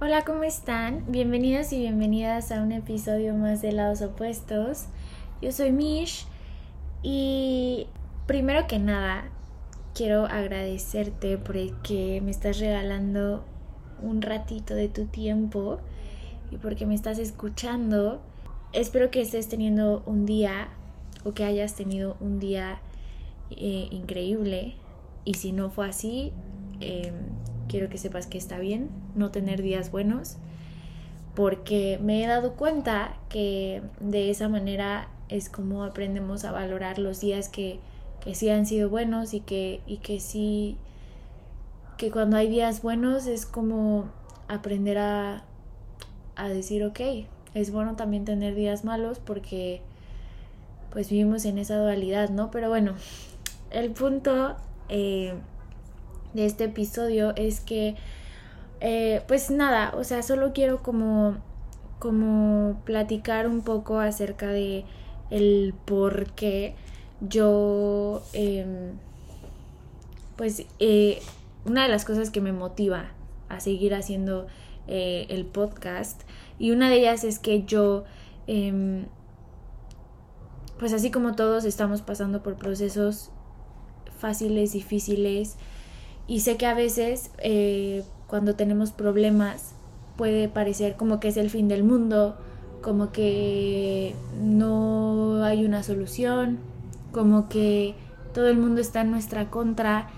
Hola, ¿cómo están? Bienvenidos y bienvenidas a un episodio más de Lados Opuestos. Yo soy Mish y primero que nada quiero agradecerte porque me estás regalando un ratito de tu tiempo y porque me estás escuchando. Espero que estés teniendo un día o que hayas tenido un día eh, increíble y si no fue así, eh, quiero que sepas que está bien no tener días buenos, porque me he dado cuenta que de esa manera es como aprendemos a valorar los días que, que sí han sido buenos y que, y que sí, que cuando hay días buenos es como aprender a, a decir, ok, es bueno también tener días malos porque pues vivimos en esa dualidad, ¿no? Pero bueno, el punto eh, de este episodio es que, eh, pues nada, o sea, solo quiero como, como platicar un poco acerca de el por qué yo, em, pues, eh, una de las cosas que me motiva a seguir haciendo eh, el podcast y una de ellas es que yo em, pues así como todos estamos pasando por procesos fáciles, difíciles, y sé que a veces eh, cuando tenemos problemas puede parecer como que es el fin del mundo, como que no hay una solución, como que todo el mundo está en nuestra contra.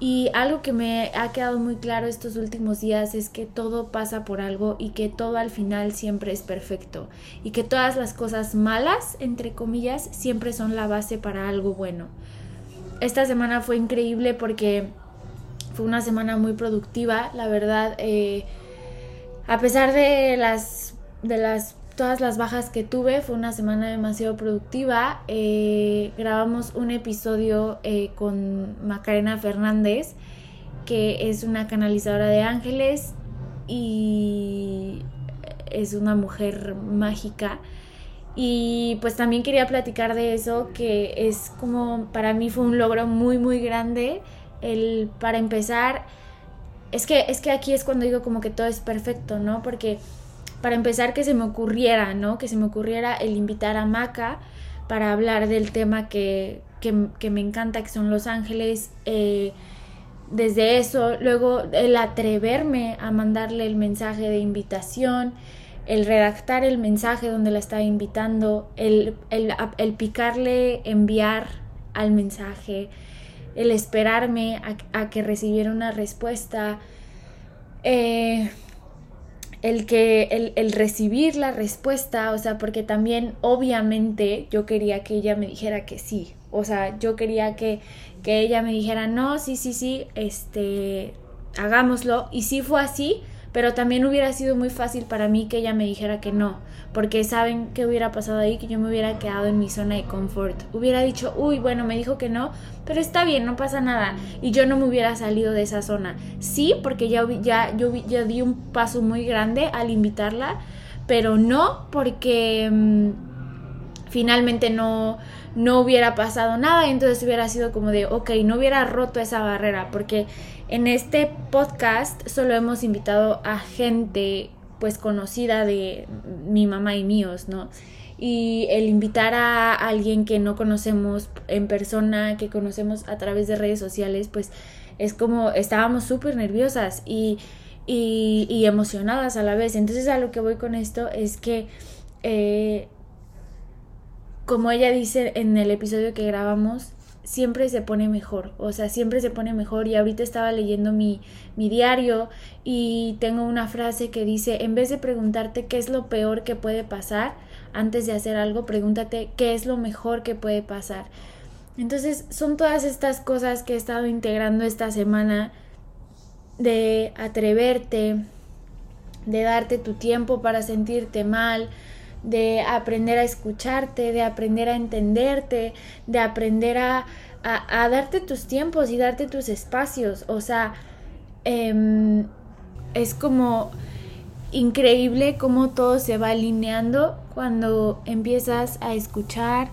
Y algo que me ha quedado muy claro estos últimos días es que todo pasa por algo y que todo al final siempre es perfecto. Y que todas las cosas malas, entre comillas, siempre son la base para algo bueno. Esta semana fue increíble porque fue una semana muy productiva, la verdad. Eh, a pesar de las, de las todas las bajas que tuve, fue una semana demasiado productiva. Eh, grabamos un episodio eh, con Macarena Fernández, que es una canalizadora de ángeles y es una mujer mágica. Y pues también quería platicar de eso, que es como para mí fue un logro muy, muy grande el, para empezar, es que, es que aquí es cuando digo como que todo es perfecto, ¿no? Porque para empezar que se me ocurriera, ¿no? Que se me ocurriera el invitar a Maca para hablar del tema que, que, me encanta, que son Los Ángeles. Eh, desde eso, luego el atreverme a mandarle el mensaje de invitación, el redactar el mensaje donde la estaba invitando, el, el, el picarle enviar al mensaje, el esperarme a, que recibiera una respuesta, eh, el que el, recibir la respuesta, o sea, porque también obviamente yo quería que ella me dijera que sí, o sea, yo quería que, que ella me dijera no, sí, sí, sí, este, hagámoslo, y sí fue así, pero también hubiera sido muy fácil para mí que ella me dijera que no, porque saben qué hubiera pasado ahí, que yo me hubiera quedado en mi zona de confort. Hubiera dicho, uy, bueno, me dijo que no, pero está bien, no pasa nada. Y yo no me hubiera salido de esa zona. Sí, porque ya, ya, yo ya di un paso muy grande al invitarla, pero no porque mm, finalmente no, no hubiera pasado nada, entonces hubiera sido como de, ok, no hubiera roto esa barrera, porque en este podcast solo hemos invitado a gente pues conocida de mi mamá y míos, ¿no? Y el invitar a alguien que no conocemos en persona, que conocemos a través de redes sociales, pues es como estábamos súper nerviosas y, emocionadas a la vez. Entonces a lo que voy con esto es que, eh, como ella dice en el episodio que grabamos, siempre se pone mejor, o sea, siempre se pone mejor y ahorita estaba leyendo mi, mi diario y tengo una frase que dice, en vez de preguntarte qué es lo peor que puede pasar, antes de hacer algo, pregúntate qué es lo mejor que puede pasar. Entonces son todas estas cosas que he estado integrando esta semana de atreverte, de darte tu tiempo para sentirte mal, de aprender a escucharte, de aprender a entenderte, de aprender a, a, darte tus tiempos y darte tus espacios. O sea, em, es como increíble cómo todo se va alineando cuando empiezas a escuchar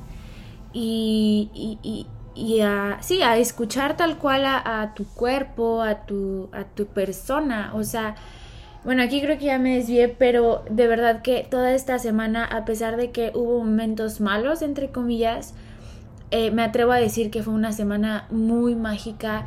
y, y, y, a, sí, a escuchar tal cual a, a, tu cuerpo, a tu, a tu persona. O sea, bueno, aquí creo que ya me desvié, pero de verdad que toda esta semana, a pesar de que hubo momentos malos, entre comillas, eh, me atrevo a decir que fue una semana muy mágica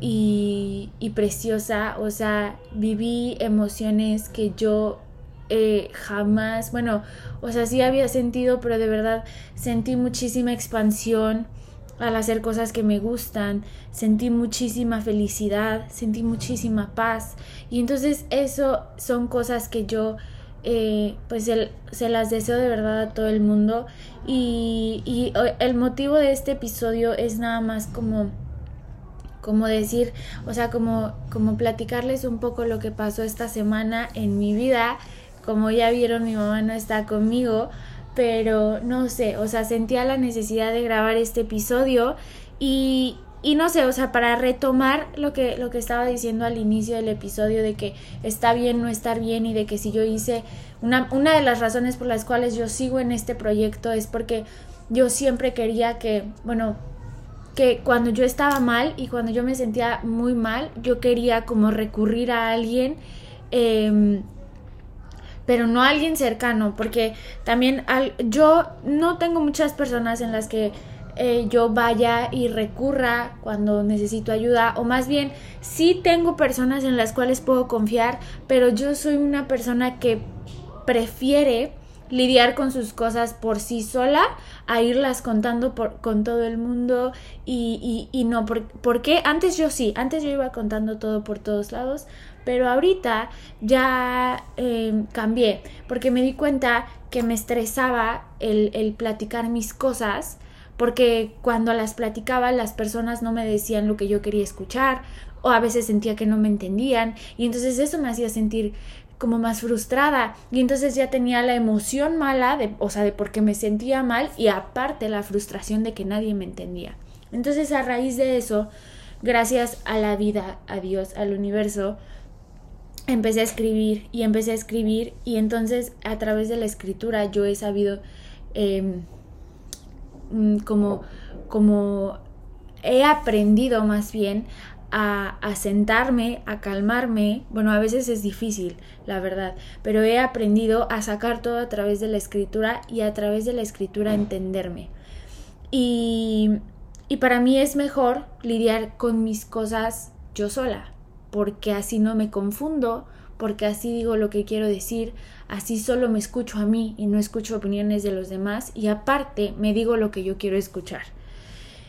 y, y preciosa. O sea, viví emociones que yo eh, jamás, bueno, o sea, sí había sentido, pero de verdad sentí muchísima expansión al hacer cosas que me gustan, sentí muchísima felicidad, sentí muchísima paz. Y entonces eso son cosas que yo eh, pues se las deseo de verdad a todo el mundo. Y, y el motivo de este episodio es nada más como como decir, o sea, como, como platicarles un poco lo que pasó esta semana en mi vida. Como ya vieron, mi mamá no está conmigo, pero no sé, o sea, sentía la necesidad de grabar este episodio y, y no sé, o sea, para retomar lo que, lo que estaba diciendo al inicio del episodio de que está bien no estar bien y de que si yo hice una, una de las razones por las cuales yo sigo en este proyecto es porque yo siempre quería que, bueno, que cuando yo estaba mal y cuando yo me sentía muy mal, yo quería como recurrir a alguien eh, pero no a alguien cercano, porque también al, yo no tengo muchas personas en las que eh, yo vaya y recurra cuando necesito ayuda, o más bien sí tengo personas en las cuales puedo confiar, pero yo soy una persona que prefiere lidiar con sus cosas por sí sola a irlas contando por, con todo el mundo y, y, no, porque antes yo sí, antes yo iba contando todo por todos lados, pero ahorita ya em, cambié porque me di cuenta que me estresaba el, el platicar mis cosas porque cuando las platicaba las personas no me decían lo que yo quería escuchar o a veces sentía que no me entendían y entonces eso me hacía sentir como más frustrada y entonces ya tenía la emoción mala de, o sea, de porque me sentía mal y aparte la frustración de que nadie me entendía. Entonces a raíz de eso, gracias a la vida, a Dios, al universo, empecé a escribir y empecé a escribir y entonces a través de la escritura yo he sabido mm, como, como he aprendido más bien a, sentarme, a calmarme. Bueno, a veces es difícil, la verdad, pero he aprendido a sacar todo a través de la escritura y a través de la escritura entenderme. Y, y para mí es mejor lidiar con mis cosas yo sola, porque así no me confundo, porque así digo lo que quiero decir, así solo me escucho a mí y no escucho opiniones de los demás y aparte me digo lo que yo quiero escuchar.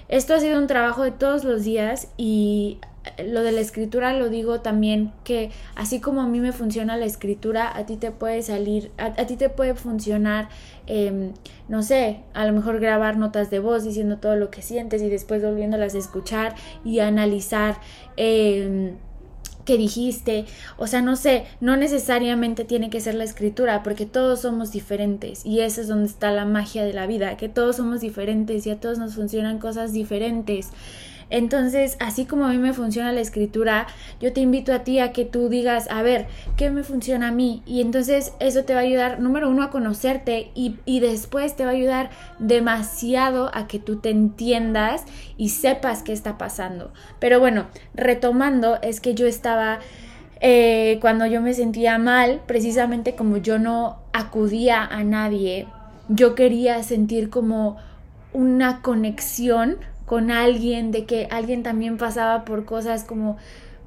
Esto ha sido un trabajo de todos los días y lo de la escritura lo digo también que así como a mí me funciona la escritura, a ti te puede salir, a, ti te puede funcionar, em, no sé, a lo mejor grabar notas de voz diciendo todo lo que sientes y después volviéndolas a escuchar y analizar. Eh, que dijiste, o sea, no sé, no necesariamente tiene que ser la escritura, porque todos somos diferentes y eso es donde está la magia de la vida, que todos somos diferentes y a todos nos funcionan cosas diferentes. Entonces, así como a mí me funciona la escritura, yo te invito a ti a que tú digas, a ver, ¿qué me funciona a mí? Y entonces eso te va a ayudar, número uno, a conocerte y, y después te va a ayudar demasiado a que tú te entiendas y sepas qué está pasando. Pero bueno, retomando, es que yo estaba... Eh, cuando yo me sentía mal, precisamente como yo no acudía a nadie, yo quería sentir como una conexión con alguien, de que alguien también pasaba por cosas como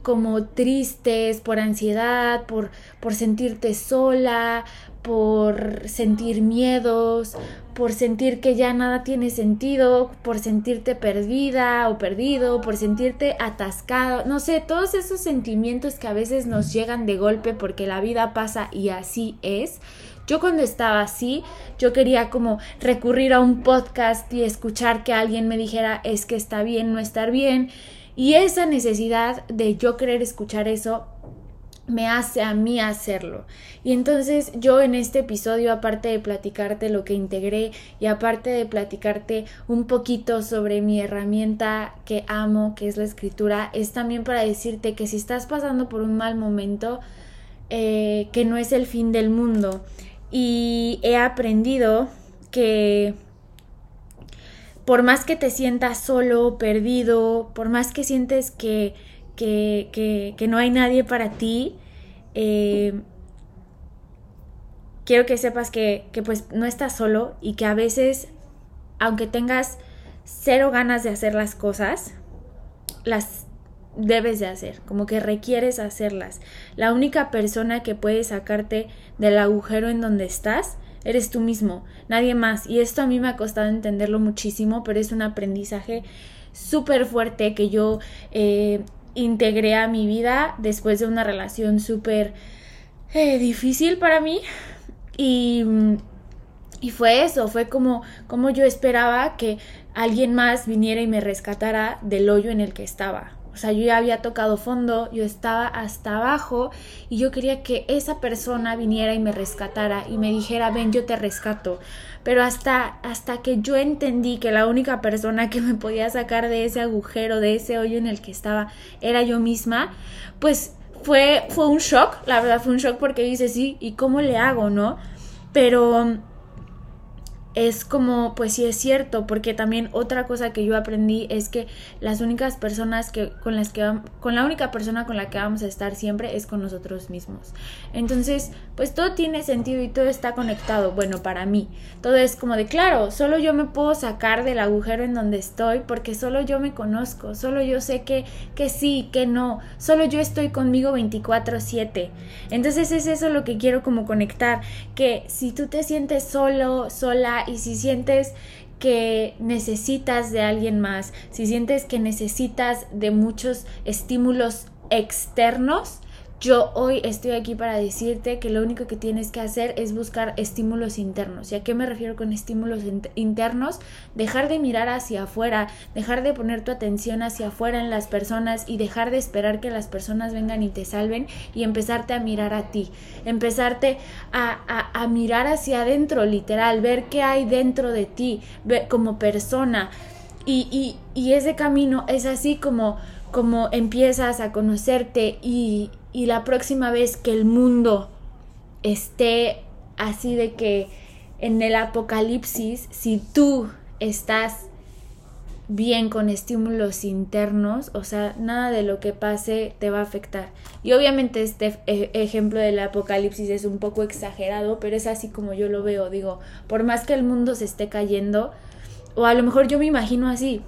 como tristes, por ansiedad, por, por sentirte sola, por sentir miedos, por sentir que ya nada tiene sentido, por sentirte perdida o perdido, por sentirte atascado, no sé, todos esos sentimientos que a veces nos llegan de golpe porque la vida pasa y así es. Yo cuando estaba así, yo quería como recurrir a un podcast y escuchar que alguien me dijera es que está bien no estar bien. Y esa necesidad de yo querer escuchar eso me hace a mí hacerlo. Y entonces yo en este episodio, aparte de platicarte lo que integré y aparte de platicarte un poquito sobre mi herramienta que amo, que es la escritura, es también para decirte que si estás pasando por un mal momento, eh, que no es el fin del mundo y he aprendido que por más que te sientas solo, perdido, por más que sientes que, que, que, no hay nadie para ti, eh, quiero que sepas que, que pues no estás solo y que a veces, aunque tengas cero ganas de hacer las cosas, las debes de hacer, como que requieres hacerlas. La única persona que puede sacarte del agujero en donde estás eres tú mismo, nadie más. Y esto a mí me ha costado entenderlo muchísimo, pero es un aprendizaje súper fuerte que yo eh, integré a mi vida después de una relación súper eh, difícil para mí. Y, y fue eso, fue como, como yo esperaba que alguien más viniera y me rescatara del hoyo en el que estaba. O sea, yo ya había tocado fondo, yo estaba hasta abajo y yo quería que esa persona viniera y me rescatara y me dijera, ven, yo te rescato. Pero hasta, hasta que yo entendí que la única persona que me podía sacar de ese agujero, de ese hoyo en el que estaba, era yo misma, pues fue, fue un shock, la verdad fue un shock porque dice, sí, ¿y cómo le hago, no? Pero es como, pues sí es cierto, porque también otra cosa que yo aprendí es que las únicas personas que con las que con la única persona con la que vamos a estar siempre es con nosotros mismos. Entonces, pues todo tiene sentido y todo está conectado. Bueno, para mí, todo es como de claro, solo yo me puedo sacar del agujero en donde estoy porque solo yo me conozco, solo yo sé que que sí, que no, solo yo estoy conmigo 24/7. Entonces es eso lo que quiero como conectar, que si tú te sientes solo, sola y si sientes que necesitas de alguien más, si sientes que necesitas de muchos estímulos externos, yo hoy estoy aquí para decirte que lo único que tienes que hacer es buscar estímulos internos. ¿Y a qué me refiero con estímulos internos? Dejar de mirar hacia afuera, dejar de poner tu atención hacia afuera en las personas y dejar de esperar que las personas vengan y te salven y empezarte a mirar a ti, empezarte a, a, mirar hacia adentro, literal, ver qué hay dentro de ti como persona. Y, y, y ese camino es así como, como empiezas a conocerte y, y la próxima vez que el mundo esté así de que en el apocalipsis, si tú estás bien con estímulos internos, o sea, nada de lo que pase te va a afectar. Y obviamente este e, ejemplo del apocalipsis es un poco exagerado, pero es así como yo lo veo, digo, por más que el mundo se esté cayendo, o a lo mejor yo me imagino así,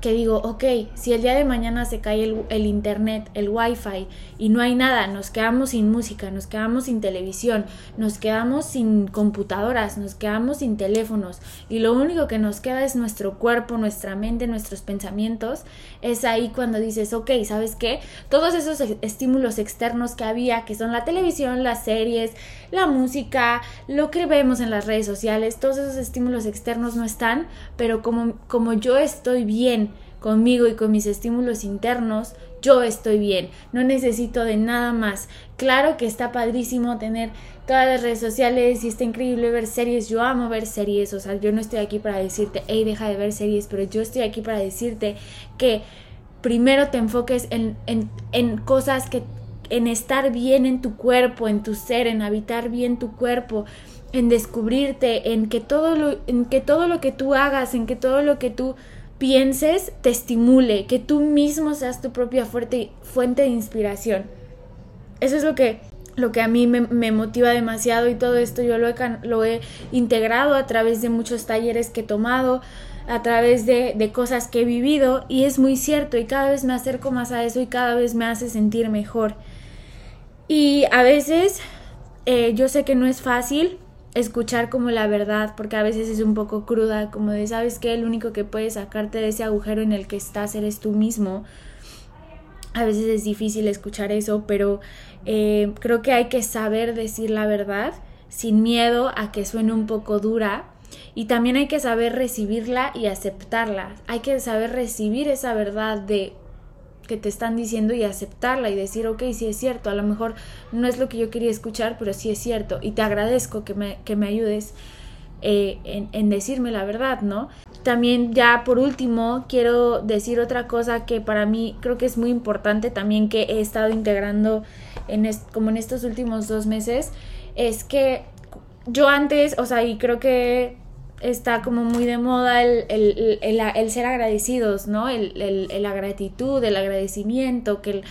que digo, ok, si el día de mañana se cae el, internet, el wifi y no hay nada, nos quedamos sin música, nos quedamos sin televisión, nos quedamos sin computadoras, nos quedamos sin teléfonos y lo único que nos queda es nuestro cuerpo, nuestra mente, nuestros pensamientos, es ahí cuando dices, ok, ¿sabes qué? Todos esos estímulos externos que había, que son la televisión, las series, la música, lo que vemos en las redes sociales, todos esos estímulos externos no están, pero como, como yo estoy bien conmigo y con mis estímulos internos, yo estoy bien, no necesito de nada más. Claro que está padrísimo tener todas las redes sociales y está increíble ver series, yo amo ver series, o sea, yo no estoy aquí para decirte, hey, deja de ver series, pero yo estoy aquí para decirte que primero te enfoques en, en, en cosas que en estar bien en tu cuerpo, en tu ser, en habitar bien tu cuerpo, en descubrirte, en que todo lo, en que todo lo que tú hagas, en que todo lo que tú pienses te estimule, que tú mismo seas tu propia fuente de inspiración. Eso es lo que, lo que a mí me, me motiva demasiado y todo esto yo lo he, lo he integrado a través de muchos talleres que he tomado, a través de, de, cosas que he vivido y es muy cierto y cada vez me acerco más a eso y cada vez me hace sentir mejor. Y a veces eh, yo sé que no es fácil escuchar como la verdad, porque a veces es un poco cruda, como de, ¿sabes que El único que puede sacarte de ese agujero en el que estás eres tú mismo. A veces es difícil escuchar eso, pero eh, creo que hay que saber decir la verdad sin miedo a que suene un poco dura. Y también hay que saber recibirla y aceptarla. Hay que saber recibir esa verdad de que te están diciendo y aceptarla y decir, ok, sí es cierto, a lo mejor no es lo que yo quería escuchar, pero sí es cierto y te agradezco que me, que me ayudes eh, en, decirme la verdad, ¿no? También ya por último quiero decir otra cosa que para mí creo que es muy importante también que he estado integrando en como en estos últimos dos meses, es que yo antes, o sea, y creo que está como muy de moda el, el, el, ser agradecidos, ¿no? El, la gratitud, el agradecimiento, que,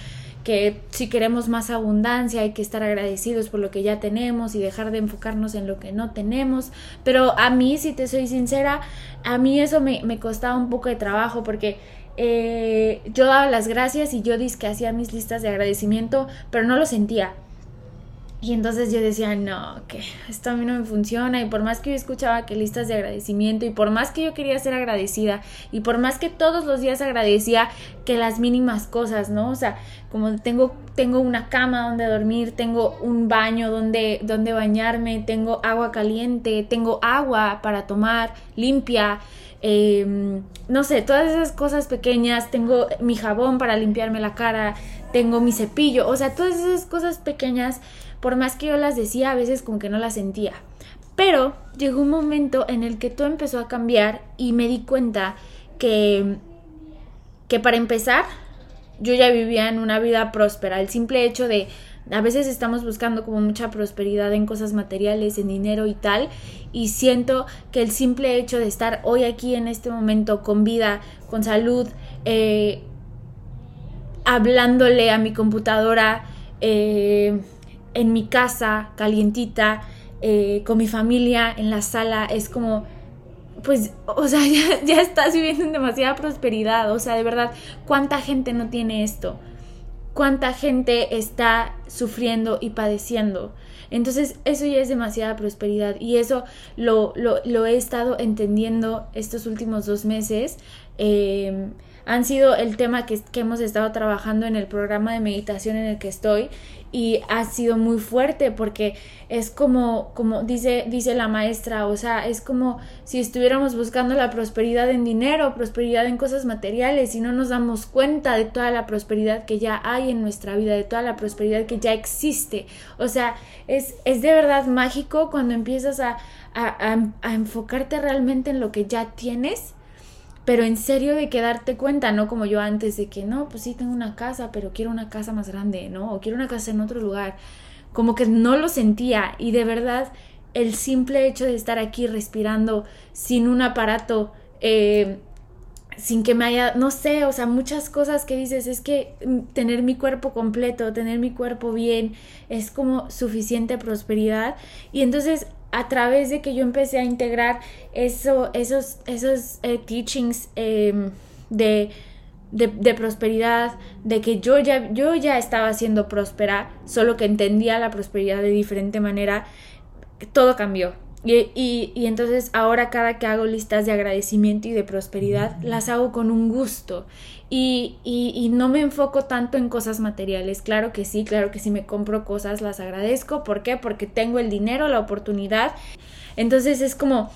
que si queremos más abundancia hay que estar agradecidos por lo que ya tenemos y dejar de enfocarnos en lo que no tenemos. Pero a mí, si te soy sincera, a mí eso me, me costaba un poco de trabajo porque eh, yo daba las gracias y yo dije que hacía mis listas de agradecimiento, pero no lo sentía. Y entonces yo decía, no, que esto a mí no me funciona. Y por más que yo escuchaba que listas de agradecimiento, y por más que yo quería ser agradecida, y por más que todos los días agradecía que las mínimas cosas, ¿no? O sea, como tengo, tengo una cama donde dormir, tengo un baño donde, donde bañarme, tengo agua caliente, tengo agua para tomar, limpia. Em, no sé, todas esas cosas pequeñas, tengo mi jabón para limpiarme la cara, tengo mi cepillo, o sea, todas esas cosas pequeñas, por más que yo las decía, a veces como que no las sentía. Pero llegó un momento en el que todo empezó a cambiar y me di cuenta que, que para empezar, yo ya vivía en una vida próspera. El simple hecho de a veces estamos buscando como mucha prosperidad en cosas materiales, en dinero y tal, y siento que el simple hecho de estar hoy aquí en este momento con vida, con salud, eh, hablándole a mi computadora, eh, en mi casa, calientita, eh, con mi familia, en la sala, es como pues, o sea, ya, ya, estás viviendo en demasiada prosperidad. O sea, de verdad, ¿cuánta gente no tiene esto? cuánta gente está sufriendo y padeciendo. Entonces eso ya es demasiada prosperidad y eso lo, lo, he estado entendiendo estos últimos dos meses. Eh, han sido el tema que, que, hemos estado trabajando en el programa de meditación en el que estoy y ha sido muy fuerte porque es como, como dice, dice la maestra, o sea, es como si estuviéramos buscando la prosperidad en dinero, prosperidad en cosas materiales y no nos damos cuenta de toda la prosperidad que ya hay en nuestra vida, de toda la prosperidad que ya existe. O sea, es, es de verdad mágico cuando empiezas a, a, a enfocarte realmente en lo que ya tienes pero en serio de que darte cuenta, no como yo antes de que no, pues sí tengo una casa, pero quiero una casa más grande, ¿no? O quiero una casa en otro lugar. Como que no lo sentía y de verdad el simple hecho de estar aquí respirando sin un aparato, eh, sin que me haya, no sé, o sea, muchas cosas que dices, es que tener mi cuerpo completo, tener mi cuerpo bien, es como suficiente prosperidad. Y entonces a través de que yo empecé a integrar eso, esos, esos eh, teachings em, de, de, prosperidad, de que yo ya, yo ya estaba siendo próspera, solo que entendía la prosperidad de diferente manera, todo cambió. Y, y, y, entonces ahora cada que hago listas de agradecimiento y de prosperidad, las hago con un gusto. Y, y, no me enfoco tanto en cosas materiales. Claro que sí, claro que sí me compro cosas, las agradezco. ¿Por qué? Porque tengo el dinero, la oportunidad. Entonces es como,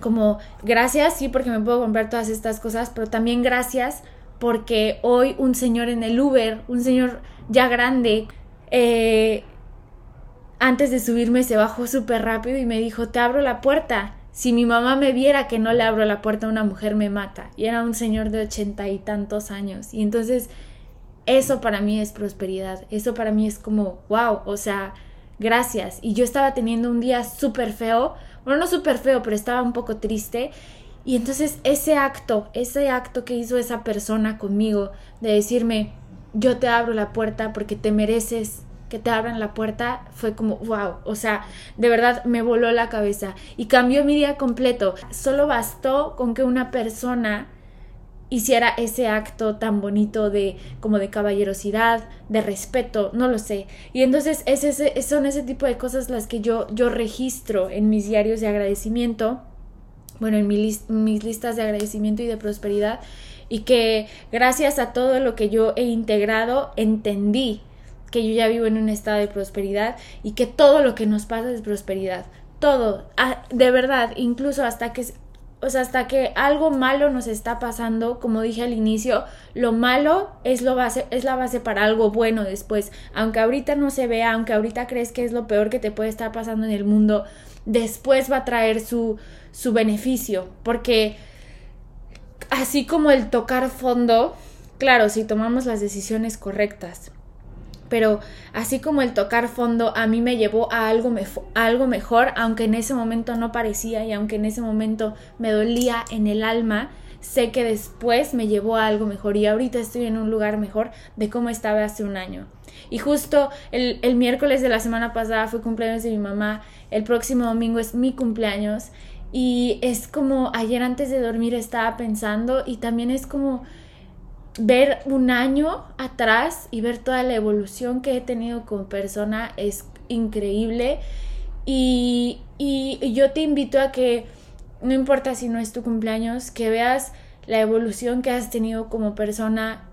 como, gracias, sí, porque me puedo comprar todas estas cosas, pero también gracias porque hoy un señor en el Uber, un señor ya grande, eh, antes de subirme se bajó súper rápido y me dijo, te abro la puerta. Si mi mamá me viera que no le abro la puerta a una mujer, me mata. Y era un señor de ochenta y tantos años. Y entonces, eso para mí es prosperidad. Eso para mí es como, wow, o sea, gracias. Y yo estaba teniendo un día súper feo. Bueno, no súper feo, pero estaba un poco triste. Y entonces ese acto, ese acto que hizo esa persona conmigo, de decirme, yo te abro la puerta porque te mereces que te abran la puerta fue como wow, o sea, de verdad me voló la cabeza y cambió mi día completo. Solo bastó con que una persona hiciera ese acto tan bonito de como de caballerosidad, de respeto, no lo sé. Y entonces es ese, son ese tipo de cosas las que yo, yo registro en mis diarios de agradecimiento, bueno, en mis listas de agradecimiento y de prosperidad, y que gracias a todo lo que yo he integrado, entendí que yo ya vivo en un estado de prosperidad y que todo lo que nos pasa es prosperidad. Todo, ah, de verdad, incluso hasta que o sea, hasta que algo malo nos está pasando, como dije al inicio, lo malo es, lo base, es la base para algo bueno después. Aunque ahorita no se vea, aunque ahorita crees que es lo peor que te puede estar pasando en el mundo, después va a traer su, su beneficio. Porque así como el tocar fondo, claro, si tomamos las decisiones correctas, pero así como el tocar fondo a mí me llevó a algo, algo mejor, aunque en ese momento no parecía y aunque en ese momento me dolía en el alma, sé que después me llevó a algo mejor y ahorita estoy en un lugar mejor de cómo estaba hace un año. Y justo el, el miércoles de la semana pasada fue cumpleaños de mi mamá, el próximo domingo es mi cumpleaños y es como ayer antes de dormir estaba pensando y también es como ver un año atrás y ver toda la evolución que he tenido como persona es increíble y, y, yo te invito a que no importa si no es tu cumpleaños, que veas la evolución que has tenido como persona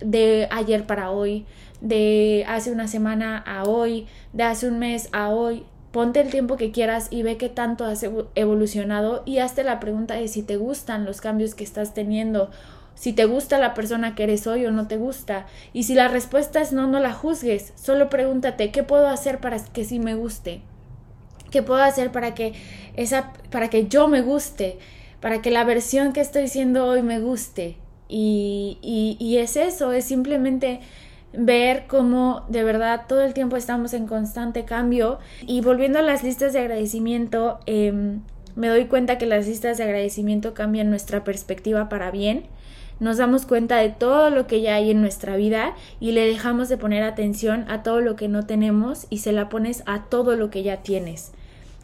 de ayer para hoy, de hace una semana a hoy, de hace un mes a hoy. Ponte el tiempo que quieras y ve qué tanto has evolucionado y hazte la pregunta de si te gustan los cambios que estás teniendo si te gusta la persona que eres hoy o no te gusta. Y si la respuesta es no, no la juzgues. Solo pregúntate, ¿qué puedo hacer para que sí me guste? ¿Qué puedo hacer para que esa para que yo me guste? Para que la versión que estoy siendo hoy me guste. Y, y, y es eso, es simplemente ver cómo de verdad todo el tiempo estamos en constante cambio. Y volviendo a las listas de agradecimiento, em, me doy cuenta que las listas de agradecimiento cambian nuestra perspectiva para bien nos damos cuenta de todo lo que ya hay en nuestra vida y le dejamos de poner atención a todo lo que no tenemos y se la pones a todo lo que ya tienes.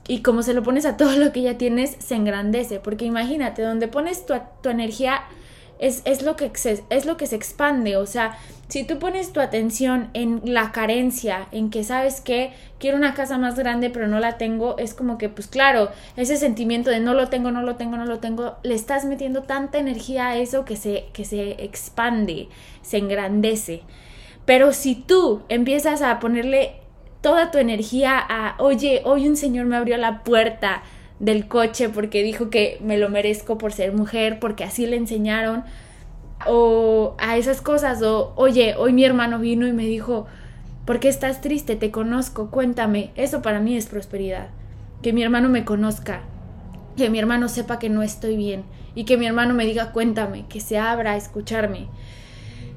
Y como se lo pones a todo lo que ya tienes, se engrandece, porque imagínate, donde pones tu, tu energía es, es, lo que se, es lo que se expande, o sea, si tú pones tu atención en la carencia, en que sabes que quiero una casa más grande pero no la tengo, es como que pues claro, ese sentimiento de no lo tengo, no lo tengo, no lo tengo, le estás metiendo tanta energía a eso que se, que se expande, se engrandece. Pero si tú empiezas a ponerle toda tu energía a, oye, hoy un señor me abrió la puerta del coche porque dijo que me lo merezco por ser mujer, porque así le enseñaron, o a esas cosas, o oye, hoy mi hermano vino y me dijo, ¿por qué estás triste? Te conozco, cuéntame. Eso para mí es prosperidad. Que mi hermano me conozca, que mi hermano sepa que no estoy bien y que mi hermano me diga, cuéntame, que se abra a escucharme.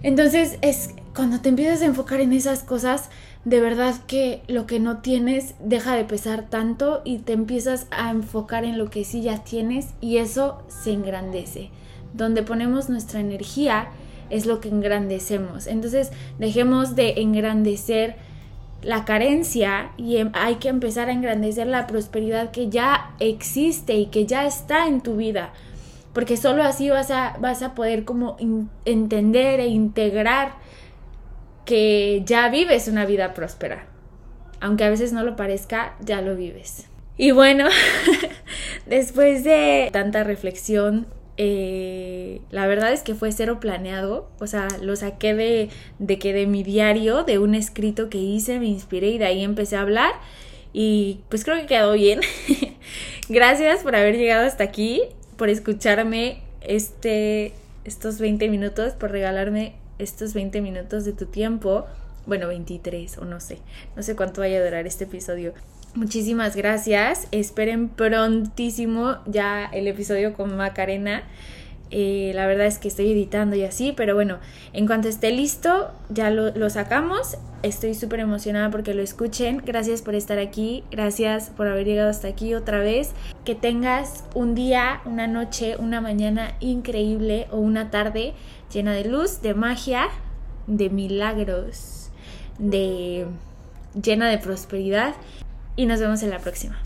Entonces es cuando te empiezas a enfocar en esas cosas, de verdad que lo que no tienes deja de pesar tanto y te empiezas a enfocar en lo que sí ya tienes y eso se engrandece donde ponemos nuestra energía es lo que engrandecemos. Entonces dejemos de engrandecer la carencia y em, hay que empezar a engrandecer la prosperidad que ya existe y que ya está en tu vida. Porque solo así vas a, vas a poder como entender e integrar que ya vives una vida próspera. Aunque a veces no lo parezca, ya lo vives. Y bueno, después de tanta reflexión eh, la verdad es que fue cero planeado, o sea, lo saqué de, de que de mi diario, de un escrito que hice, me inspiré y de ahí empecé a hablar y pues creo que quedó bien. Gracias por haber llegado hasta aquí, por escucharme este, estos 20 minutos, por regalarme estos 20 minutos de tu tiempo. Bueno, 23 o no sé, no sé cuánto vaya a durar este episodio. Muchísimas gracias. Esperen prontísimo ya el episodio con Macarena. Eh, la verdad es que estoy editando y así, pero bueno, en cuanto esté listo, ya lo, lo sacamos. Estoy súper emocionada porque lo escuchen. Gracias por estar aquí. Gracias por haber llegado hasta aquí otra vez. Que tengas un día, una noche, una mañana increíble o una tarde llena de luz, de magia, de milagros, de llena de prosperidad y nos vemos en la próxima.